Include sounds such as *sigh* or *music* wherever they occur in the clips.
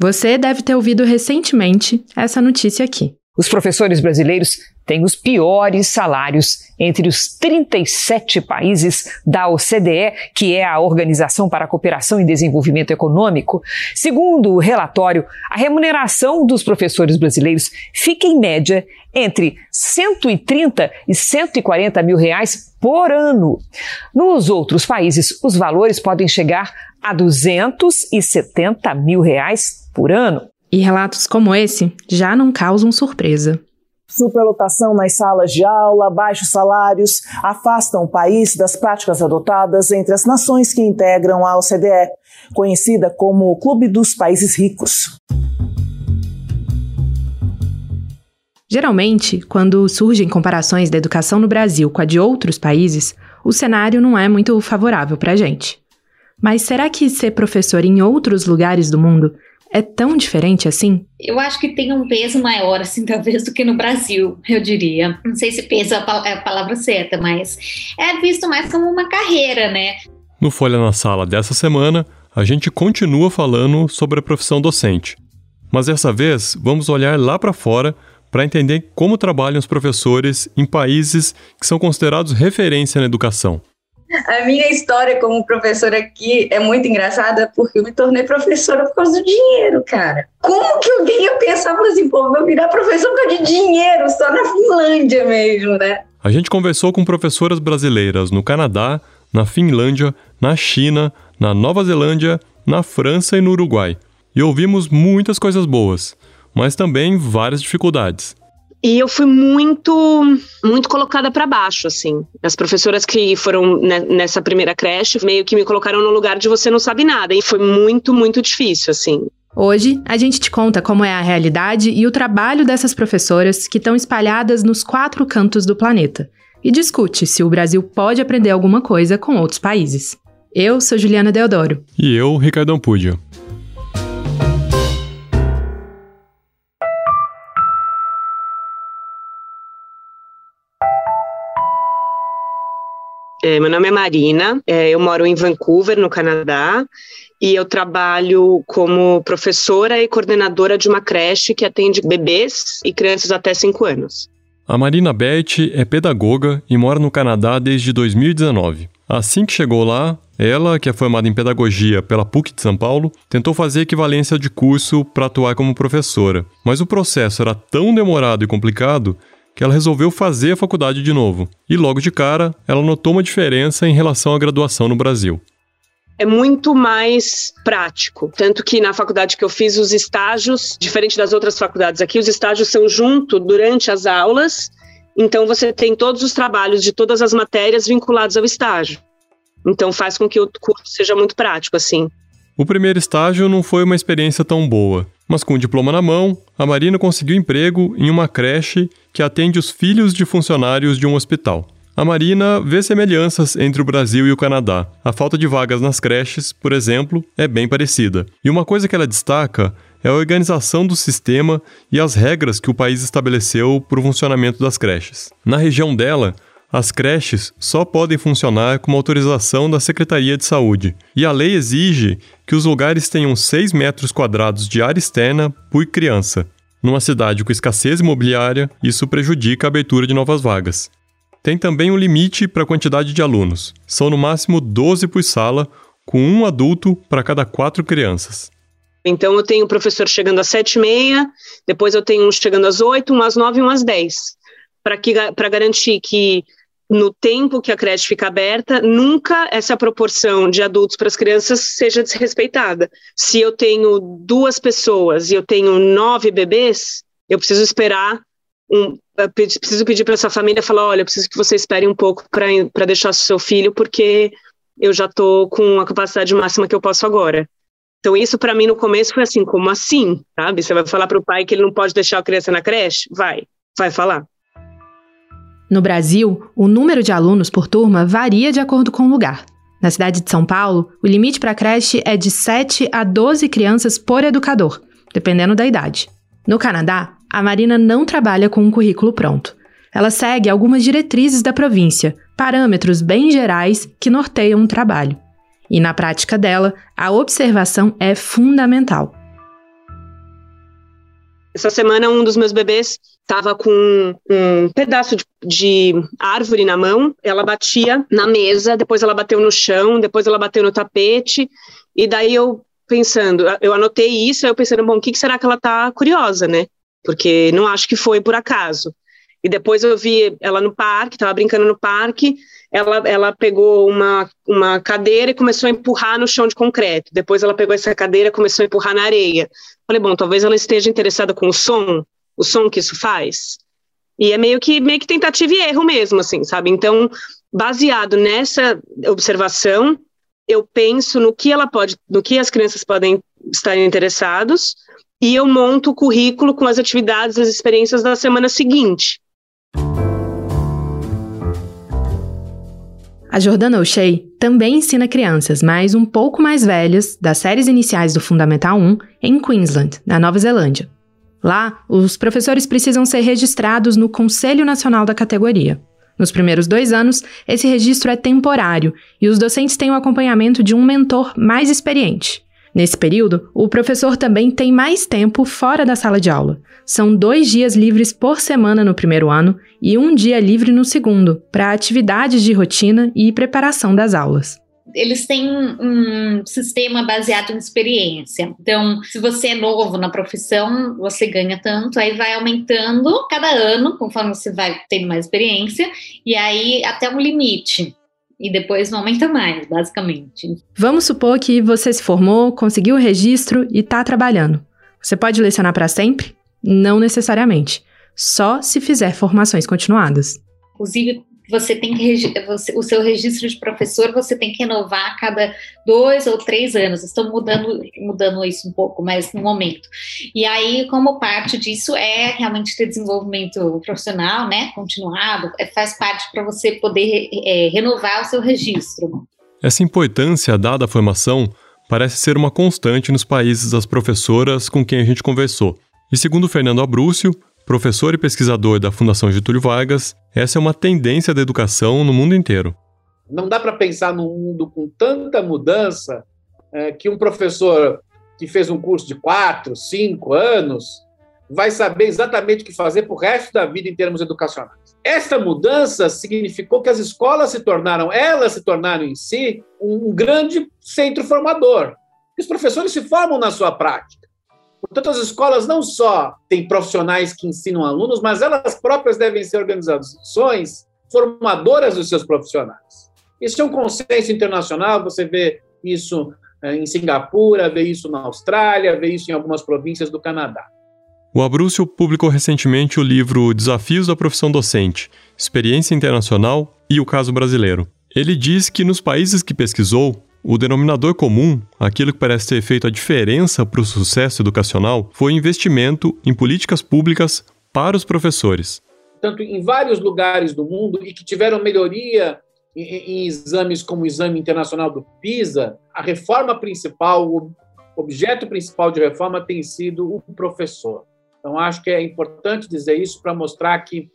Você deve ter ouvido recentemente essa notícia aqui. Os professores brasileiros têm os piores salários entre os 37 países da OCDE, que é a Organização para a Cooperação e Desenvolvimento Econômico. Segundo o relatório, a remuneração dos professores brasileiros fica em média entre 130 e 140 mil reais por ano. Nos outros países, os valores podem chegar a 270 mil reais por ano. E relatos como esse já não causam surpresa. Superlotação nas salas de aula, baixos salários afastam o país das práticas adotadas entre as nações que integram a OCDE, conhecida como o Clube dos Países Ricos. Geralmente, quando surgem comparações da educação no Brasil com a de outros países, o cenário não é muito favorável para a gente. Mas será que ser professor em outros lugares do mundo é tão diferente assim? Eu acho que tem um peso maior, assim, *laughs* talvez, do que no Brasil, eu diria. Não sei se peso é a palavra certa, mas é visto mais como uma carreira, né? No Folha na Sala dessa semana, a gente continua falando sobre a profissão docente. Mas dessa vez, vamos olhar lá para fora para entender como trabalham os professores em países que são considerados referência na educação. A minha história como professora aqui é muito engraçada porque eu me tornei professora por causa do dinheiro, cara. Como que alguém ia pensar assim, pô, vou virar professor por causa de dinheiro, só na Finlândia mesmo, né? A gente conversou com professoras brasileiras no Canadá, na Finlândia, na China, na Nova Zelândia, na França e no Uruguai. E ouvimos muitas coisas boas, mas também várias dificuldades. E eu fui muito, muito colocada para baixo, assim. As professoras que foram nessa primeira creche meio que me colocaram no lugar de você não sabe nada. E foi muito, muito difícil, assim. Hoje, a gente te conta como é a realidade e o trabalho dessas professoras que estão espalhadas nos quatro cantos do planeta. E discute se o Brasil pode aprender alguma coisa com outros países. Eu sou Juliana Deodoro. E eu, Ricardo Ampudia. É, meu nome é Marina, é, eu moro em Vancouver, no Canadá, e eu trabalho como professora e coordenadora de uma creche que atende bebês e crianças até 5 anos. A Marina Beth é pedagoga e mora no Canadá desde 2019. Assim que chegou lá, ela, que é formada em pedagogia pela PUC de São Paulo, tentou fazer equivalência de curso para atuar como professora. Mas o processo era tão demorado e complicado que ela resolveu fazer a faculdade de novo. E logo de cara, ela notou uma diferença em relação à graduação no Brasil é muito mais prático. Tanto que na faculdade que eu fiz, os estágios, diferente das outras faculdades aqui, os estágios são junto durante as aulas, então você tem todos os trabalhos de todas as matérias vinculados ao estágio. Então faz com que o curso seja muito prático, assim. O primeiro estágio não foi uma experiência tão boa, mas com o diploma na mão, a Marina conseguiu emprego em uma creche que atende os filhos de funcionários de um hospital. A Marina vê semelhanças entre o Brasil e o Canadá. A falta de vagas nas creches, por exemplo, é bem parecida. E uma coisa que ela destaca é a organização do sistema e as regras que o país estabeleceu para o funcionamento das creches. Na região dela, as creches só podem funcionar com autorização da Secretaria de Saúde, e a lei exige que os lugares tenham 6 metros quadrados de área externa por criança. Numa cidade com escassez imobiliária, isso prejudica a abertura de novas vagas. Tem também um limite para a quantidade de alunos. São no máximo 12 por sala, com um adulto para cada quatro crianças. Então eu tenho um professor chegando às sete e meia, depois eu tenho um chegando às oito, um às nove e um às dez. Para garantir que no tempo que a creche fica aberta, nunca essa proporção de adultos para as crianças seja desrespeitada. Se eu tenho duas pessoas e eu tenho nove bebês, eu preciso esperar um, preciso pedir para essa família falar, olha, preciso que você espere um pouco para deixar seu filho, porque eu já estou com a capacidade máxima que eu posso agora. Então isso para mim no começo foi assim, como assim, sabe? Você vai falar para o pai que ele não pode deixar a criança na creche? Vai, vai falar. No Brasil, o número de alunos por turma varia de acordo com o lugar. Na cidade de São Paulo, o limite para creche é de 7 a 12 crianças por educador, dependendo da idade. No Canadá, a Marina não trabalha com um currículo pronto. Ela segue algumas diretrizes da província, parâmetros bem gerais que norteiam o trabalho. E na prática dela, a observação é fundamental. Essa semana, um dos meus bebês estava com um pedaço de, de, árvore na mão, ela batia na mesa, depois ela bateu no chão, depois ela bateu no tapete, e daí eu pensando, eu anotei isso, aí eu pensando, bom, o que, que será que ela tá curiosa, né? Porque não acho que foi por acaso. E depois eu vi ela no parque, estava brincando no parque, ela, ela pegou uma, uma cadeira e começou a empurrar no chão de concreto. Depois ela pegou essa cadeira e começou a empurrar na areia. Falei, bom, talvez ela esteja interessada com o som, o som que isso faz. E é meio que, meio que tentativa e erro mesmo, assim, sabe? Então, baseado nessa observação, eu penso no que ela pode, no que as crianças podem estar interessados, e eu monto o currículo com as atividades, as experiências da semana seguinte. A Jordana O'Shea também ensina crianças, mas um pouco mais velhas, das séries iniciais do Fundamental 1, em Queensland, na Nova Zelândia. Lá, os professores precisam ser registrados no Conselho Nacional da categoria. Nos primeiros dois anos, esse registro é temporário e os docentes têm o acompanhamento de um mentor mais experiente. Nesse período, o professor também tem mais tempo fora da sala de aula. São dois dias livres por semana no primeiro ano e um dia livre no segundo, para atividades de rotina e preparação das aulas eles têm um sistema baseado em experiência. Então, se você é novo na profissão, você ganha tanto, aí vai aumentando cada ano, conforme você vai tendo mais experiência, e aí até um limite e depois não aumenta mais, basicamente. Vamos supor que você se formou, conseguiu o registro e está trabalhando. Você pode lecionar para sempre? Não necessariamente. Só se fizer formações continuadas. Inclusive, você tem que você, o seu registro de professor você tem que renovar a cada dois ou três anos. Estão mudando mudando isso um pouco, mas no momento. E aí, como parte disso é realmente ter desenvolvimento profissional, né, continuado, é, faz parte para você poder é, renovar o seu registro. Essa importância dada à formação parece ser uma constante nos países das professoras com quem a gente conversou. E segundo Fernando Abrúcio, professor e pesquisador da Fundação Getúlio Vargas, essa é uma tendência da educação no mundo inteiro. Não dá para pensar num mundo com tanta mudança é, que um professor que fez um curso de quatro, cinco anos vai saber exatamente o que fazer para o resto da vida em termos educacionais. Esta mudança significou que as escolas se tornaram, elas se tornaram em si, um grande centro formador. Os professores se formam na sua prática. Portanto, as escolas não só têm profissionais que ensinam alunos, mas elas próprias devem ser organizações formadoras dos seus profissionais. Isso é um consenso internacional, você vê isso eh, em Singapura, vê isso na Austrália, vê isso em algumas províncias do Canadá. O Abrúcio publicou recentemente o livro Desafios da Profissão Docente, Experiência Internacional e o Caso Brasileiro. Ele diz que nos países que pesquisou, o denominador comum, aquilo que parece ter feito a diferença para o sucesso educacional, foi investimento em políticas públicas para os professores. Tanto em vários lugares do mundo e que tiveram melhoria em, exames como o Exame Internacional do PISA, a reforma principal, o objeto principal de reforma tem sido o professor. Então, acho que é importante dizer isso para mostrar que,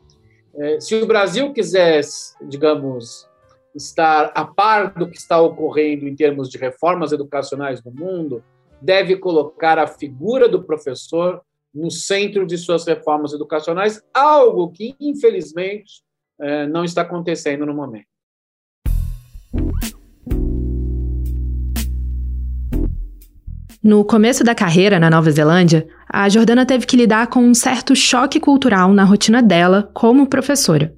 eh, se o Brasil quisesse, digamos, estar a par do que está ocorrendo em termos de reformas educacionais no mundo, deve colocar a figura do professor no centro de suas reformas educacionais, algo que, infelizmente, eh, não está acontecendo no momento. No começo da carreira na Nova Zelândia, a Jordana teve que lidar com um certo choque cultural na rotina dela como professora.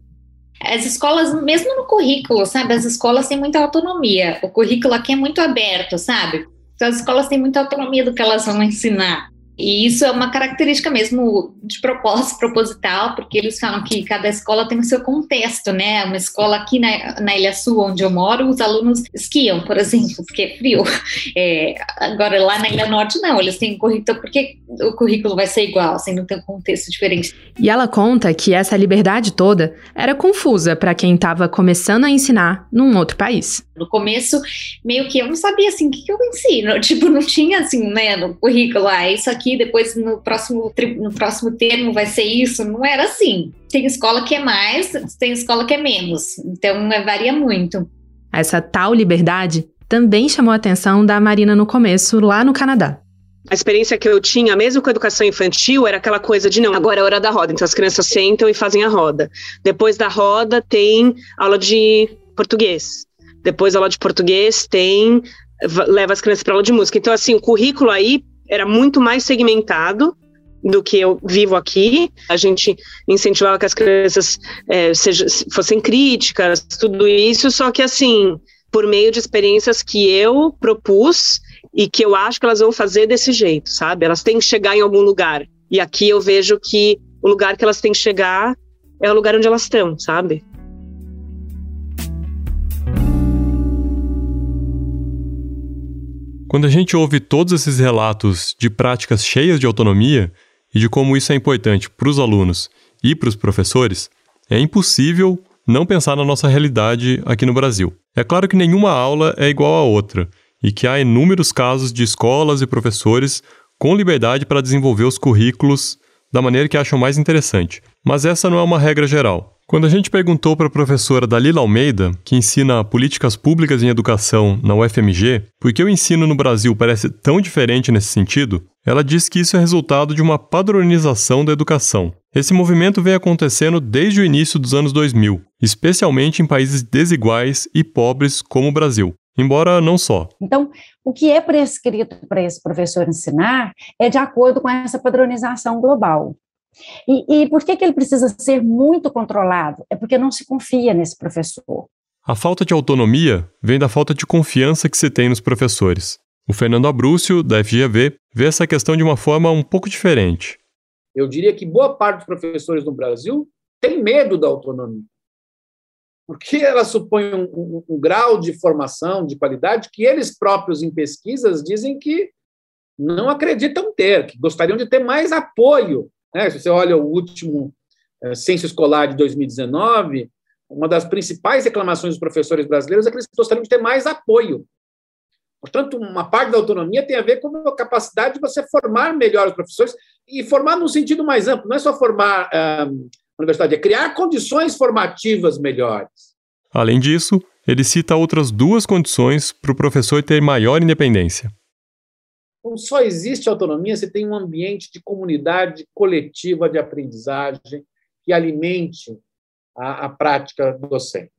As escolas, mesmo no currículo, sabe? As escolas têm muita autonomia. O currículo aqui é muito aberto, sabe? Então, as escolas têm muita autonomia do que elas vão ensinar. E isso é uma característica mesmo de propósito, proposital, porque eles falam que cada escola tem o seu contexto, né? Uma escola aqui na, na Ilha Sul, onde eu moro, os alunos esquiam, por exemplo, porque é frio. *laughs* É, agora, lá na Ilha Norte, não, eles têm currículo, porque o currículo vai ser igual, sem não ter um contexto diferente. E ela conta que essa liberdade toda era confusa para quem estava começando a ensinar num outro país. No começo, meio que eu não sabia assim o que, que eu ensino, *laughs* tipo, não tinha assim, né, no currículo, ah, isso aqui, depois no próximo, no próximo termo vai ser isso, não era assim. Tem escola que é mais, tem escola que é menos, então é, varia muito. Essa tal liberdade também chamou a atenção da Marina no começo, lá no Canadá. a experiência que eu tinha, mesmo com a educação infantil, era aquela coisa de não, agora é hora da roda. Então as crianças sentam e fazem a roda. Depois da roda tem aula de português. Depois aula de português tem leva as crianças para aula de música. Então assim, o currículo aí era muito mais segmentado do que eu vivo aqui. A gente incentivava que as crianças é, fossem críticas, tudo isso, só que assim, por meio de experiências que eu propus e que eu acho que elas vão fazer desse jeito, sabe? Elas têm que chegar em algum lugar. E aqui eu vejo que o lugar que elas têm que chegar é o lugar onde elas estão, sabe? Quando a gente ouve todos esses relatos de práticas cheias de autonomia e de como isso é importante para os alunos e para os professores, é impossível não pensar na nossa realidade aqui no Brasil. É claro que nenhuma aula é igual a outra e que há inúmeros casos de escolas e professores com liberdade para desenvolver os currículos da maneira que acham mais interessante. Mas essa não é uma regra geral. Quando a gente perguntou para a professora Dalila Almeida, que ensina políticas públicas em educação na UFMG, por que o ensino no Brasil parece tão diferente nesse sentido, ela disse que isso é resultado de uma padronização da educação. Esse movimento vem acontecendo desde o início dos anos 2000, especialmente em países desiguais e pobres como o Brasil. Embora não só. Então, o que é prescrito para esse professor ensinar é de acordo com essa padronização global. E, e por que, que ele precisa ser muito controlado? É porque não se confia nesse professor. A falta de autonomia vem da falta de confiança que se tem nos professores. O Fernando Abrúcio, da FGV, vê essa questão de uma forma um pouco diferente. Eu diria que boa parte dos professores no Brasil tem medo da autonomia. Porque ela supõe um, um, um grau de formação, de qualidade, que eles próprios, em pesquisas, dizem que não acreditam ter, que gostariam de ter mais apoio né? Se você olha o último é, censo escolar de 2019, uma das principais reclamações dos professores brasileiros é que eles gostariam de ter mais apoio. Portanto, uma parte da autonomia tem a ver com a capacidade de você formar melhor os professores e formar num sentido mais amplo, não é só formar a universidade, é criar condições formativas melhores. Além disso, ele cita outras duas condições para o professor ter maior independência. Então, só existe autonomia se tem um ambiente de comunidade coletiva de aprendizagem que alimente a, a prática docente.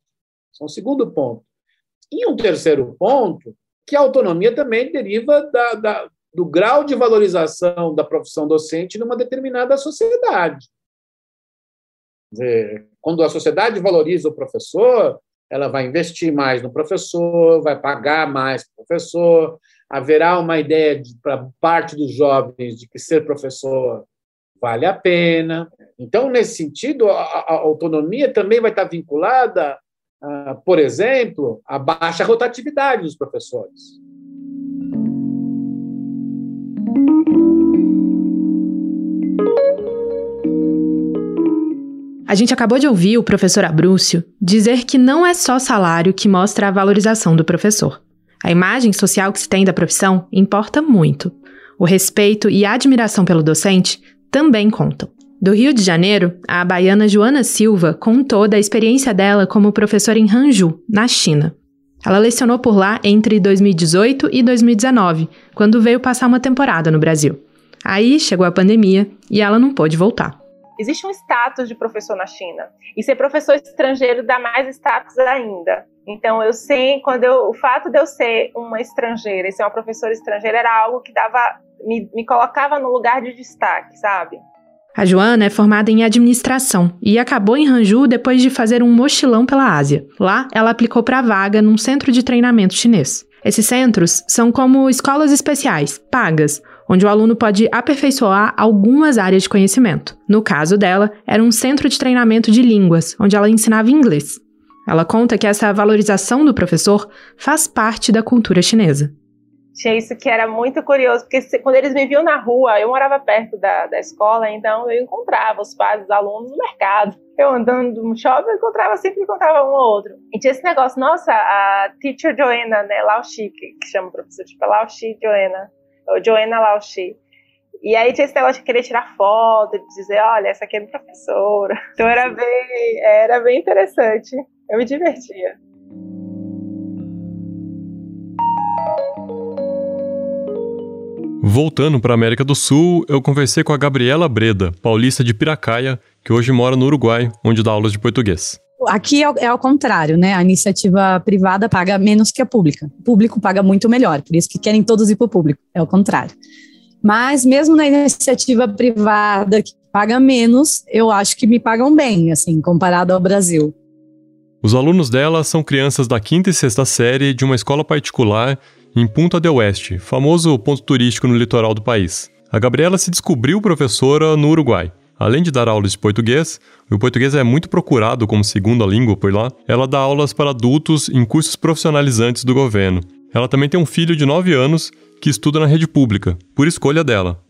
Esse é um segundo ponto. E um terceiro ponto, que a autonomia também deriva da, da, do grau de valorização da profissão docente numa determinada sociedade. Quando a sociedade valoriza o professor, ela vai investir mais no professor, vai pagar mais para o professor, haverá uma ideia para parte dos jovens de que ser professor vale a pena. Então, nesse sentido, a, a autonomia também vai estar vinculada, por exemplo, à baixa rotatividade dos professores. A gente acabou de ouvir o professor Abrúcio dizer que não é só salário que mostra a valorização do professor. A imagem social que se tem da profissão importa muito. O respeito e a admiração pelo docente também contam. Do Rio de Janeiro, a baiana Joana Silva contou da experiência dela como professora em Hangzhou, na China. Ela lecionou por lá entre 2018 e 2019, quando veio passar uma temporada no Brasil. Aí chegou a pandemia e ela não pôde voltar. Existe um status de professor na China. E ser professor estrangeiro dá mais status ainda. Então, eu sei, quando eu, o fato de eu ser uma estrangeira e ser uma professora estrangeira era algo que dava, me, me colocava no lugar de destaque, sabe? A Joana é formada em administração e acabou em Hangzhou depois de fazer um mochilão pela Ásia. Lá, ela aplicou para vaga num centro de treinamento chinês. Esses centros são como escolas especiais, pagas, onde o aluno pode aperfeiçoar algumas áreas de conhecimento. No caso dela, era um centro de treinamento de línguas, onde ela ensinava inglês. Ela conta que essa valorização do professor faz parte da cultura chinesa. Tinha isso que era muito curioso, porque quando eles me viam na rua, eu morava perto da, da escola, então eu encontrava os pais dos alunos no mercado. Eu andando no shopping, eu encontrava, sempre encontrava um ou outro. E tinha esse negócio, nossa, a teacher Joanna, né, Laoshi, que, que chama o professor, tipo, Laoshi Joanna, ou Joanna Laoshi. E aí tinha esse negócio de querer tirar foto, de dizer, olha, essa aqui é minha professora. *laughs* Então era bem, era bem interessante. Eu me divertia. Voltando para a América do Sul, eu conversei com a Gabriela Breda, paulista de Piracaia, que hoje mora no Uruguai, onde dá aulas de português. Aqui é, é ao contrário, né? A iniciativa privada paga menos que a pública. O público paga muito melhor, por isso que querem todos ir para o público. É o contrário. Mas mesmo na iniciativa privada, que paga menos, eu acho que me pagam bem, assim, comparado ao Brasil. Os alunos dela são crianças da quinta e sexta série de uma escola particular em Punta del Oeste, famoso ponto turístico no litoral do país. A Gabriela se descobriu professora no Uruguai. Além de dar aulas de português, o português é muito procurado como segunda língua por lá. Ela dá aulas para adultos em cursos profissionalizantes do governo. Ela também tem um filho de 9 anos que estuda na rede pública, por escolha dela.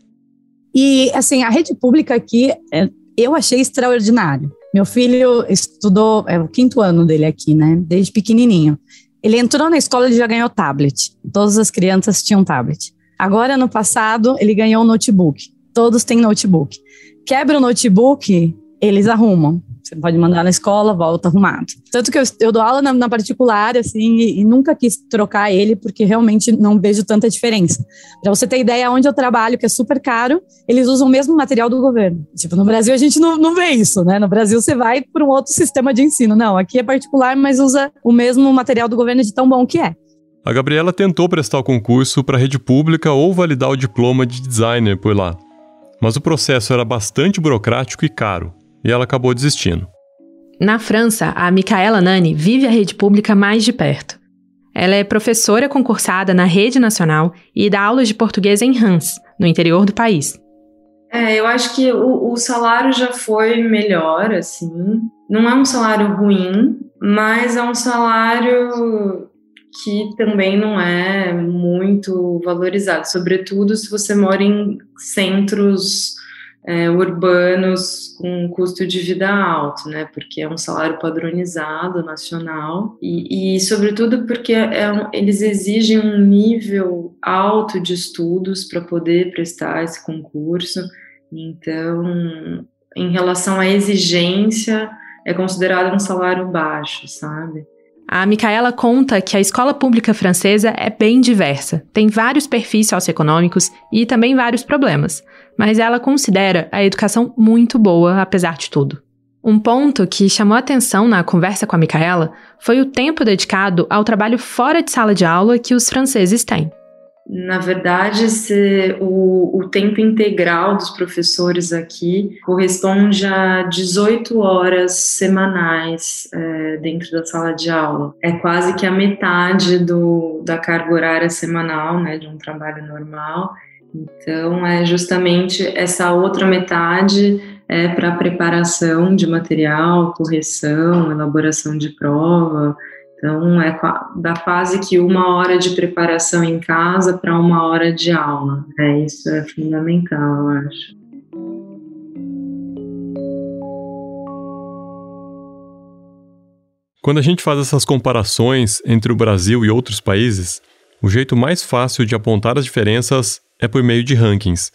E, assim, a rede pública aqui, é, eu achei extraordinário. Meu filho estudou, é o quinto ano dele aqui, né? Desde pequenininho. Ele entrou na escola, ele já ganhou tablet. Todas as crianças tinham tablet. Agora, no passado, ele ganhou um notebook. Todos têm notebook. Quebra o notebook, eles arrumam. Você pode mandar na escola, volta arrumado. Tanto que eu, eu dou aula na, na particular, assim, e, e, nunca quis trocar ele, porque realmente não vejo tanta diferença. Para você ter ideia, onde eu trabalho, que é super caro, eles usam o mesmo material do governo. Tipo, no Brasil a gente não, não vê isso, né? No Brasil você vai para um outro sistema de ensino. Não, aqui é particular, mas usa o mesmo material do governo de tão bom que é. A Gabriela tentou prestar o concurso para a rede pública ou validar o diploma de designer por lá. Mas o processo era bastante burocrático e caro e ela acabou desistindo. Na França, a Micaela Nani vive a rede pública mais de perto. Ela é professora concursada na rede nacional e dá aulas de português em Reims, no interior do país. É, eu acho que o, o, salário já foi melhor, assim. Não é um salário ruim, mas é um salário que também não é muito valorizado, sobretudo se você mora em centros é, urbanos com custo de vida alto, né? Porque é um salário padronizado nacional e, e sobretudo porque é um, eles exigem um nível alto de estudos para poder prestar esse concurso. Então, em relação à exigência, é considerado um salário baixo, sabe? A Micaela conta que a escola pública francesa é bem diversa, tem vários perfis socioeconômicos e também vários problemas, mas ela considera a educação muito boa, apesar de tudo. Um ponto que chamou atenção na conversa com a Micaela foi o tempo dedicado ao trabalho fora de sala de aula que os franceses têm. Na verdade, se o, o, tempo integral dos professores aqui corresponde a 18 horas semanais é, dentro da sala de aula. É quase que a metade do, da carga horária semanal, né, de um trabalho normal. Então, é justamente essa outra metade é para preparação de material, correção, elaboração de prova, então, é da quase que uma hora de preparação em casa para uma hora de aula. É, isso é fundamental, eu acho. Quando a gente faz essas comparações entre o Brasil e outros países, o jeito mais fácil de apontar as diferenças é por meio de rankings.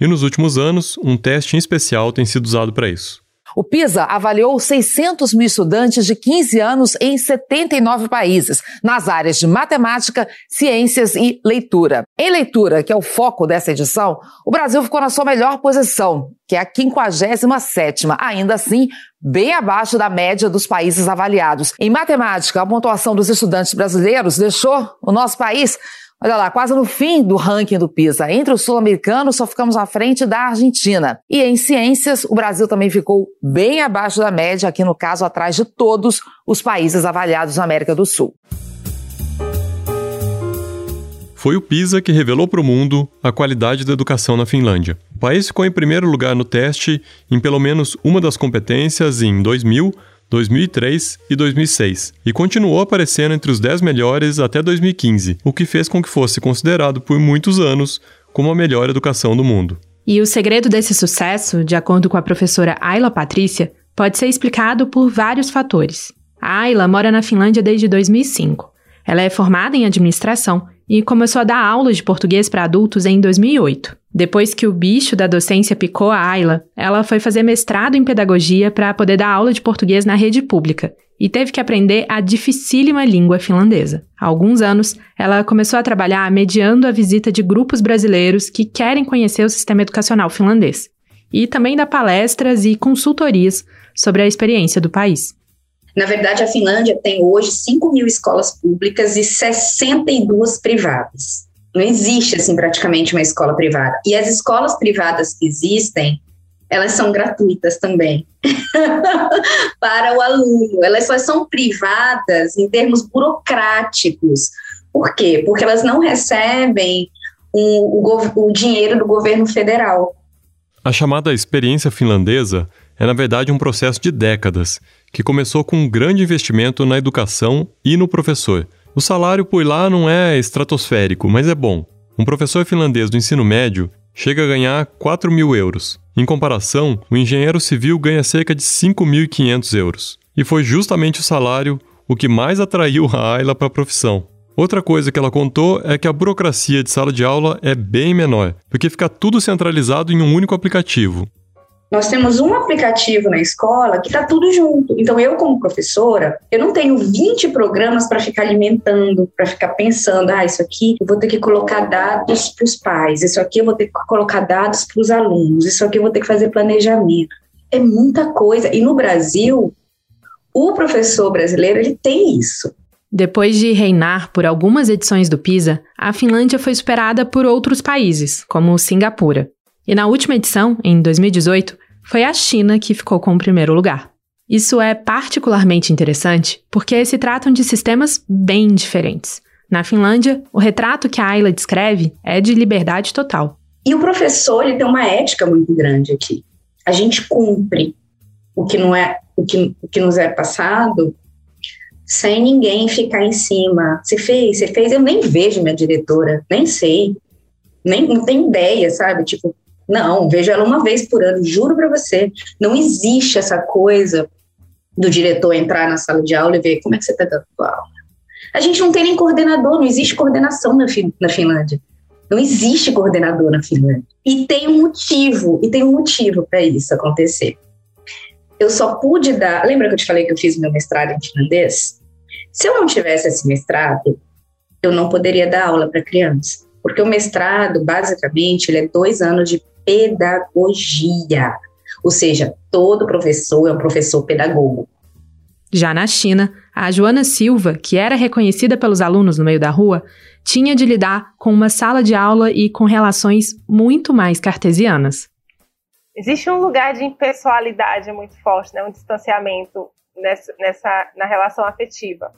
E nos últimos anos, um teste em especial tem sido usado para isso. O PISA avaliou 600 mil estudantes de 15 anos em 79 países, nas áreas de matemática, ciências e leitura. Em leitura, que é o foco dessa edição, o Brasil ficou na sua melhor posição, que é a 57 ainda assim, bem abaixo da média dos países avaliados. Em matemática, a pontuação dos estudantes brasileiros deixou o nosso país Olha lá, quase no fim do ranking do PISA. Entre os sul-americanos, só ficamos à frente da Argentina. E em ciências, o Brasil também ficou bem abaixo da média, aqui no caso, atrás de todos os países avaliados na América do Sul. Foi o PISA que revelou para o mundo a qualidade da educação na Finlândia. O país ficou em primeiro lugar no teste em pelo menos uma das competências em 2000, 2003 e 2006, e continuou aparecendo entre os 10 melhores até 2015, o que fez com que fosse considerado por muitos anos como a melhor educação do mundo. E o segredo desse sucesso, de acordo com a professora Ayla Patrícia, pode ser explicado por vários fatores. A Ayla mora na Finlândia desde 2005. Ela é formada em administração e começou a dar aulas de português para adultos em 2008. Depois que o bicho da docência picou a Ayla, ela foi fazer mestrado em pedagogia para poder dar aula de português na rede pública e teve que aprender a dificílima língua finlandesa. Há alguns anos, ela começou a trabalhar mediando a visita de grupos brasileiros que querem conhecer o sistema educacional finlandês, e também dá palestras e consultorias sobre a experiência do país. Na verdade, a Finlândia tem hoje 5 mil escolas públicas e 62 privadas. Não existe, assim, praticamente uma escola privada. E as escolas privadas que existem, elas são gratuitas também *laughs* para o aluno. Elas só são privadas em termos burocráticos. Por quê? Porque elas não recebem o, o, o dinheiro do governo federal. A chamada experiência finlandesa é, na verdade, um processo de décadas, que começou com um grande investimento na educação e no professor. O salário por lá não é estratosférico, mas é bom. Um professor finlandês do ensino médio chega a ganhar 4 mil euros. Em comparação, o engenheiro civil ganha cerca de 5.500 euros. E foi justamente o salário o que mais atraiu a Ayla para a profissão. Outra coisa que ela contou é que a burocracia de sala de aula é bem menor, porque fica tudo centralizado em um único aplicativo. Nós temos um aplicativo na escola que está tudo junto. Então, eu, como professora, eu não tenho 20 programas para ficar alimentando, para ficar pensando, ah, isso aqui eu vou ter que colocar dados para os pais, isso aqui eu vou ter que colocar dados para os alunos, isso aqui eu vou ter que fazer planejamento. É muita coisa. E no Brasil, o professor brasileiro, ele tem isso. Depois de reinar por algumas edições do PISA, a Finlândia foi superada por outros países, como Singapura. E na última edição, em 2018, foi a China que ficou com o primeiro lugar. Isso é particularmente interessante porque se tratam de sistemas bem diferentes. Na Finlândia, o retrato que a Ayla descreve é de liberdade total. E o professor ele tem uma ética muito grande aqui. A gente cumpre o que não é o que, o que nos é passado sem ninguém ficar em cima. Você fez, você fez, eu nem vejo minha diretora, nem sei, nem não tenho ideia, sabe? Tipo, não, vejo ela uma vez por ano, juro para você. Não existe essa coisa do diretor entrar na sala de aula e ver como é que você está dando aula. A gente não tem nem coordenador, não existe coordenação na, na Finlândia. Não existe coordenador na Finlândia. E tem um motivo, e tem um motivo para isso acontecer. Eu só pude dar. Lembra que eu te falei que eu fiz meu mestrado em finlandês? Se eu não tivesse esse mestrado, eu não poderia dar aula para criança. Porque o mestrado, basicamente, ele é dois anos de pedagogia. Ou seja, todo professor é um professor pedagogo. Já na China, a Joana Silva, que era reconhecida pelos alunos no meio da rua, tinha de lidar com uma sala de aula e com relações muito mais cartesianas. Existe um lugar de impessoalidade muito forte, né? um distanciamento nessa, nessa, na relação afetiva.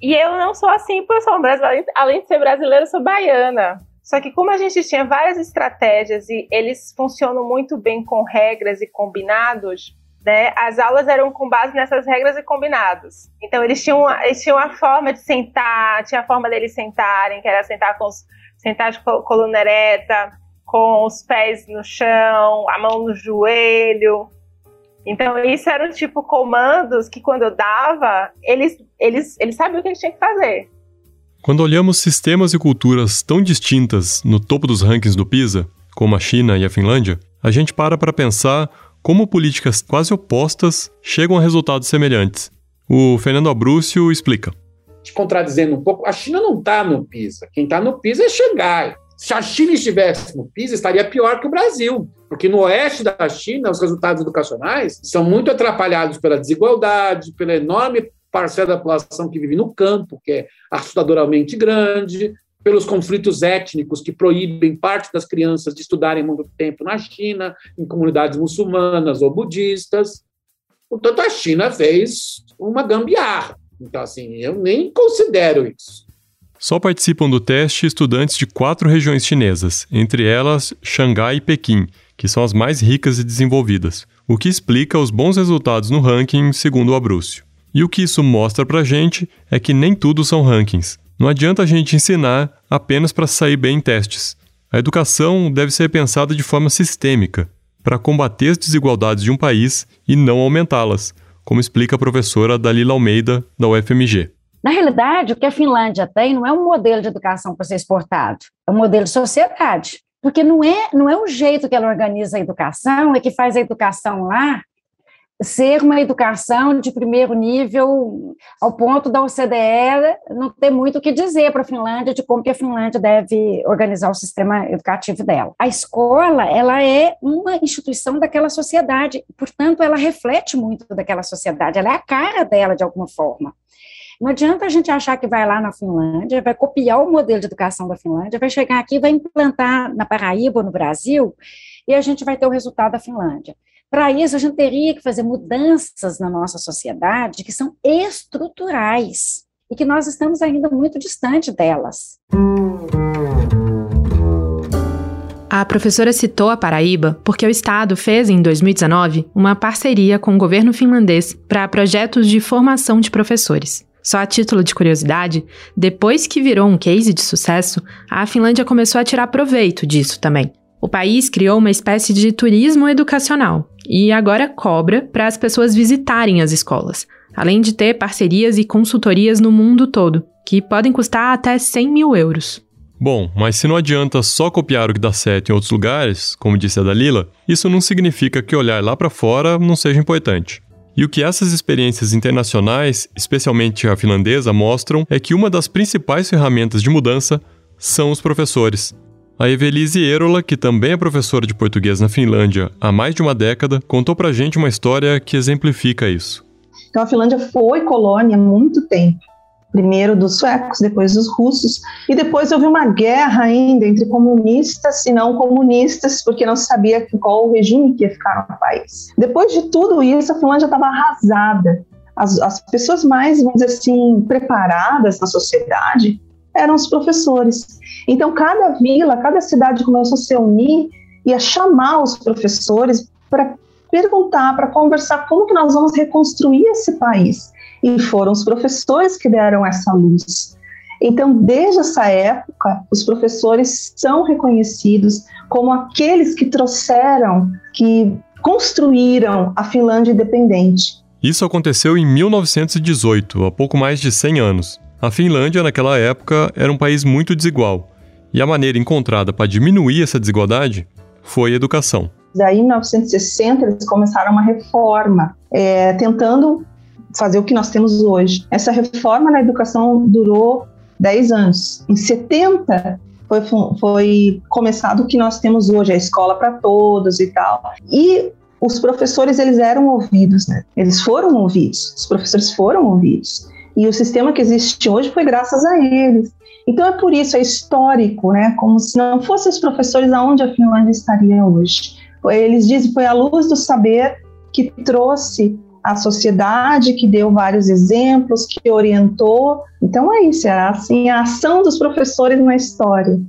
E eu não sou assim, porque eu sou brasileira, além de ser brasileira, eu sou baiana. Só que como a gente tinha várias estratégias e eles funcionam muito bem com regras e combinados, né, as aulas eram com base nessas regras e combinados. Então eles tinham, eles tinham a forma de sentar, tinha a forma deles sentarem, que era sentar com os, sentar de coluna ereta, com os pés no chão, a mão no joelho, então, isso eram tipo comandos que quando eu dava, eles, eles, eles sabiam o que eles tinham que fazer. Quando olhamos sistemas e culturas tão distintas no topo dos rankings do PISA, como a China e a Finlândia, a gente para para pensar como políticas quase opostas chegam a resultados semelhantes. O Fernando Abrúcio explica. Te contradizendo um pouco, a China não está no PISA. Quem está no PISA é Xangai. Se a China estivesse no PISA, estaria pior que o Brasil, porque no oeste da China, os resultados educacionais são muito atrapalhados pela desigualdade, pela enorme parcela da população que vive no campo, que é assustadoramente grande, pelos conflitos étnicos que proíbem parte das crianças de estudarem muito tempo na China, em comunidades muçulmanas ou budistas. Portanto, a China fez uma gambiarra. Então, assim, eu nem considero isso. Só participam do teste estudantes de quatro regiões chinesas, entre elas Xangai e Pequim, que são as mais ricas e desenvolvidas, o que explica os bons resultados no ranking, segundo o Abrúcio. E o que isso mostra pra gente é que nem tudo são rankings. Não adianta a gente ensinar apenas para sair bem em testes. A educação deve ser pensada de forma sistêmica, para combater as desigualdades de um país e não aumentá-las, como explica a professora Dalila Almeida, da UFMG. Na realidade, o que a Finlândia tem não é um modelo de educação para ser exportado, é um modelo de sociedade. Porque não é, não é o jeito que ela organiza a educação, é que faz a educação lá ser uma educação de primeiro nível, ao ponto da OCDE não ter muito o que dizer para a Finlândia de como que a Finlândia deve organizar o sistema educativo dela. A escola, ela é uma instituição daquela sociedade, portanto, ela reflete muito daquela sociedade, ela é a cara dela de alguma forma. Não adianta a gente achar que vai lá na Finlândia, vai copiar o modelo de educação da Finlândia, vai chegar aqui, vai implantar na Paraíba ou no Brasil, e a gente vai ter o resultado da Finlândia. Para isso, a gente teria que fazer mudanças na nossa sociedade que são estruturais e que nós estamos ainda muito distante delas. A professora citou a Paraíba porque o Estado fez, em 2019, uma parceria com o governo finlandês para projetos de formação de professores. Só a título de curiosidade, depois que virou um case de sucesso, a Finlândia começou a tirar proveito disso também. O país criou uma espécie de turismo educacional e agora cobra para as pessoas visitarem as escolas, além de ter parcerias e consultorias no mundo todo, que podem custar até 100 mil euros. Bom, mas se não adianta só copiar o que dá certo em outros lugares, como disse a Dalila, isso não significa que olhar lá para fora não seja importante. E o que essas experiências internacionais, especialmente a finlandesa, mostram é que uma das principais ferramentas de mudança são os professores. A Evelise Erola, que também é professora de português na Finlândia há mais de uma década, contou pra gente uma história que exemplifica isso. Então a Finlândia foi colônia há muito tempo. Primeiro dos suecos, depois dos russos, e depois houve uma guerra ainda entre comunistas e não comunistas, porque não se sabia qual o regime que ia ficar no país. Depois de tudo isso, a Finlândia estava arrasada. As, as pessoas mais, vamos dizer assim, preparadas na sociedade eram os professores. Então, cada vila, cada cidade começou a se unir e a chamar os professores para perguntar, para conversar como que nós vamos reconstruir esse país. E foram os professores que deram essa luz. Então, desde essa época, os professores são reconhecidos como aqueles que trouxeram, que construíram a Finlândia independente. Isso aconteceu em 1918, há pouco mais de 100 anos. A Finlândia, naquela época, era um país muito desigual, e a maneira encontrada para diminuir essa desigualdade foi a educação. Daí, em 1960, eles começaram uma reforma, é, tentando fazer o que nós temos hoje. Essa reforma na educação durou 10 anos. Em 70, foi, foi começado o que nós temos hoje, a escola para todos e tal. E os professores, eles eram ouvidos, né? Eles foram ouvidos, os professores foram ouvidos. E o sistema que existe hoje foi graças a eles. Então é por isso, é histórico, né? Como se não fossem os professores, aonde a Finlândia estaria hoje. Eles dizem foi a luz do saber que trouxe a sociedade, que deu vários exemplos, que orientou. Então é isso, é assim a ação dos professores na história.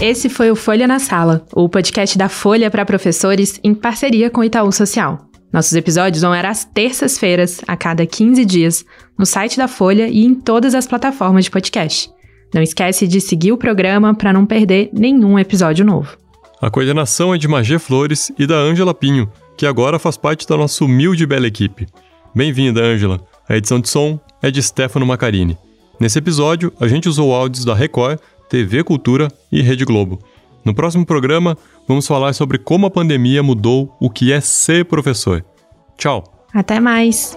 Esse foi o Folha na Sala, o podcast da Folha para professores em parceria com o Itaú Social. Nossos episódios vão era às terças-feiras, a cada 15 dias, no site da Folha e em todas as plataformas de podcast. Não esquece de seguir o programa para não perder nenhum episódio novo. A coordenação é de Magê Flores e da Ângela Pinho, que agora faz parte da nossa humilde e bela equipe. Bem-vinda, Ângela. A edição de som é de Stefano Macarini. Nesse episódio, a gente usou áudios da Record TV Cultura e Rede Globo. No próximo programa, vamos falar sobre como a pandemia mudou o que é ser professor. Tchau! Até mais!